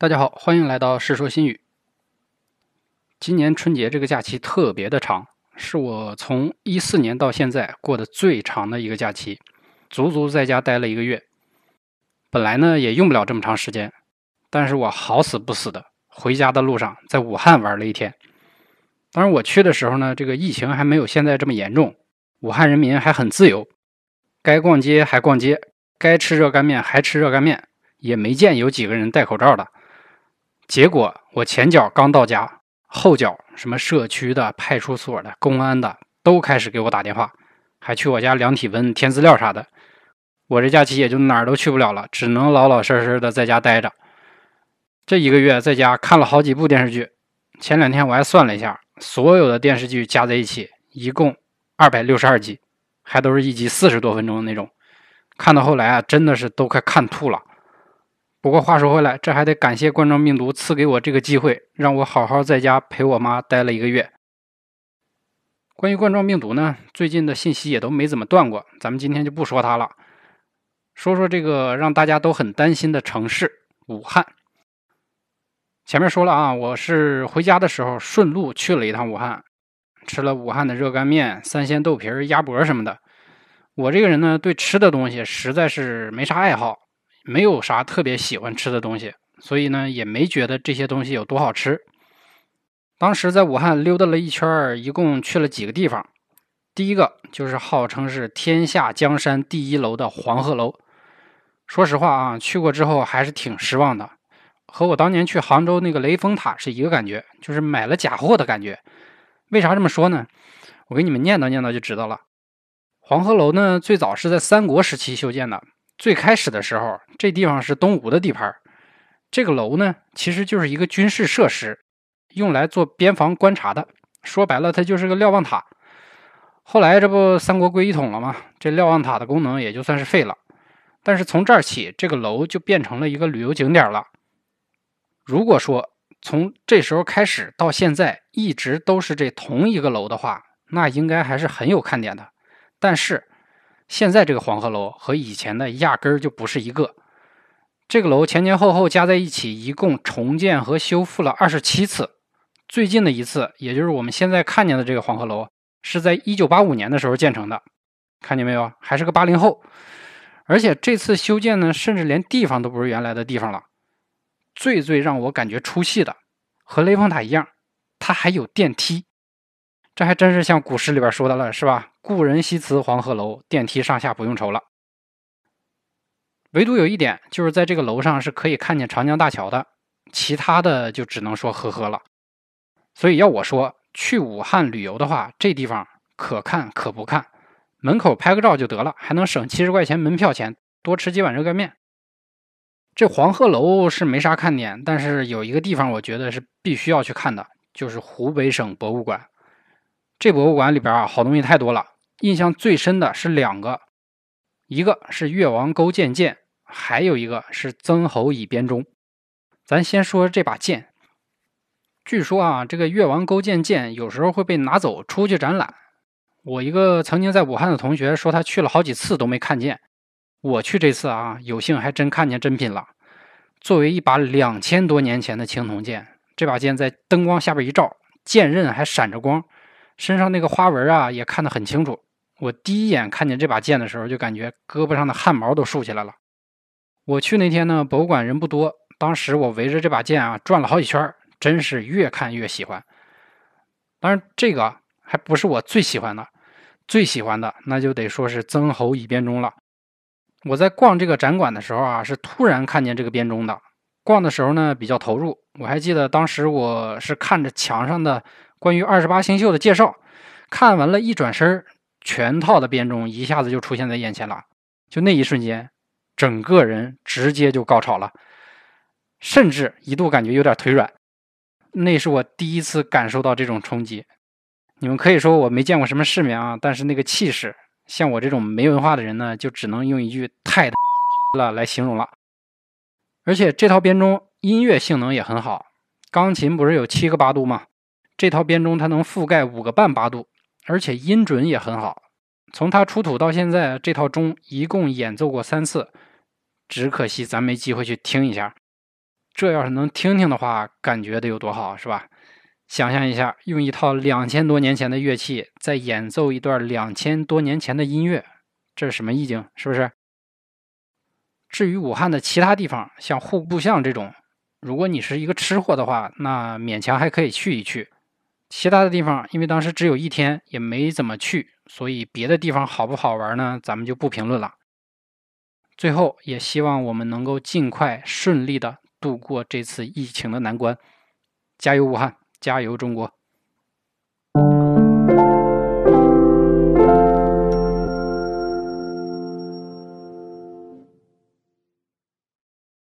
大家好，欢迎来到《世说新语》。今年春节这个假期特别的长，是我从一四年到现在过的最长的一个假期，足足在家待了一个月。本来呢也用不了这么长时间，但是我好死不死的回家的路上在武汉玩了一天。当然我去的时候呢，这个疫情还没有现在这么严重，武汉人民还很自由，该逛街还逛街，该吃热干面还吃热干面，也没见有几个人戴口罩的。结果我前脚刚到家，后脚什么社区的、派出所的、公安的都开始给我打电话，还去我家量体温、填资料啥的。我这假期也就哪儿都去不了了，只能老老实实的在家待着。这一个月在家看了好几部电视剧，前两天我还算了一下，所有的电视剧加在一起一共二百六十二集，还都是一集四十多分钟的那种。看到后来啊，真的是都快看吐了。不过话说回来，这还得感谢冠状病毒赐给我这个机会，让我好好在家陪我妈待了一个月。关于冠状病毒呢，最近的信息也都没怎么断过，咱们今天就不说它了，说说这个让大家都很担心的城市——武汉。前面说了啊，我是回家的时候顺路去了一趟武汉，吃了武汉的热干面、三鲜豆皮、鸭脖什么的。我这个人呢，对吃的东西实在是没啥爱好。没有啥特别喜欢吃的东西，所以呢也没觉得这些东西有多好吃。当时在武汉溜达了一圈，一共去了几个地方。第一个就是号称是天下江山第一楼的黄鹤楼。说实话啊，去过之后还是挺失望的，和我当年去杭州那个雷峰塔是一个感觉，就是买了假货的感觉。为啥这么说呢？我给你们念叨念叨就知道了。黄鹤楼呢，最早是在三国时期修建的。最开始的时候，这地方是东吴的地盘。这个楼呢，其实就是一个军事设施，用来做边防观察的。说白了，它就是个瞭望塔。后来这不三国归一统了吗？这瞭望塔的功能也就算是废了。但是从这儿起，这个楼就变成了一个旅游景点了。如果说从这时候开始到现在一直都是这同一个楼的话，那应该还是很有看点的。但是。现在这个黄鹤楼和以前的压根儿就不是一个。这个楼前前后后加在一起，一共重建和修复了二十七次。最近的一次，也就是我们现在看见的这个黄鹤楼，是在一九八五年的时候建成的。看见没有？还是个八零后。而且这次修建呢，甚至连地方都不是原来的地方了。最最让我感觉出戏的，和雷峰塔一样，它还有电梯。这还真是像古诗里边说的了，是吧？故人西辞黄鹤楼，电梯上下不用愁了。唯独有一点，就是在这个楼上是可以看见长江大桥的，其他的就只能说呵呵了。所以要我说，去武汉旅游的话，这地方可看可不看，门口拍个照就得了，还能省七十块钱门票钱，多吃几碗热干面。这黄鹤楼是没啥看点，但是有一个地方我觉得是必须要去看的，就是湖北省博物馆。这博物馆里边啊，好东西太多了。印象最深的是两个，一个是越王勾践剑，还有一个是曾侯乙编钟。咱先说这把剑。据说啊，这个越王勾践剑有时候会被拿走出去展览。我一个曾经在武汉的同学说，他去了好几次都没看见。我去这次啊，有幸还真看见真品了。作为一把两千多年前的青铜剑，这把剑在灯光下边一照，剑刃还闪着光。身上那个花纹啊，也看得很清楚。我第一眼看见这把剑的时候，就感觉胳膊上的汗毛都竖起来了。我去那天呢，博物馆人不多，当时我围着这把剑啊转了好几圈，真是越看越喜欢。当然，这个还不是我最喜欢的，最喜欢的那就得说是曾侯乙编钟了。我在逛这个展馆的时候啊，是突然看见这个编钟的。逛的时候呢，比较投入。我还记得当时我是看着墙上的。关于二十八星宿的介绍，看完了一转身全套的编钟一下子就出现在眼前了。就那一瞬间，整个人直接就高潮了，甚至一度感觉有点腿软。那是我第一次感受到这种冲击。你们可以说我没见过什么世面啊，但是那个气势，像我这种没文化的人呢，就只能用一句“太了”来形容了。而且这套编钟音乐性能也很好，钢琴不是有七个八度吗？这套编钟它能覆盖五个半八度，而且音准也很好。从它出土到现在，这套钟一共演奏过三次，只可惜咱没机会去听一下。这要是能听听的话，感觉得有多好，是吧？想象一下，用一套两千多年前的乐器在演奏一段两千多年前的音乐，这是什么意境？是不是？至于武汉的其他地方，像户部巷这种，如果你是一个吃货的话，那勉强还可以去一去。其他的地方，因为当时只有一天，也没怎么去，所以别的地方好不好玩呢？咱们就不评论了。最后，也希望我们能够尽快顺利的度过这次疫情的难关。加油，武汉！加油，中国！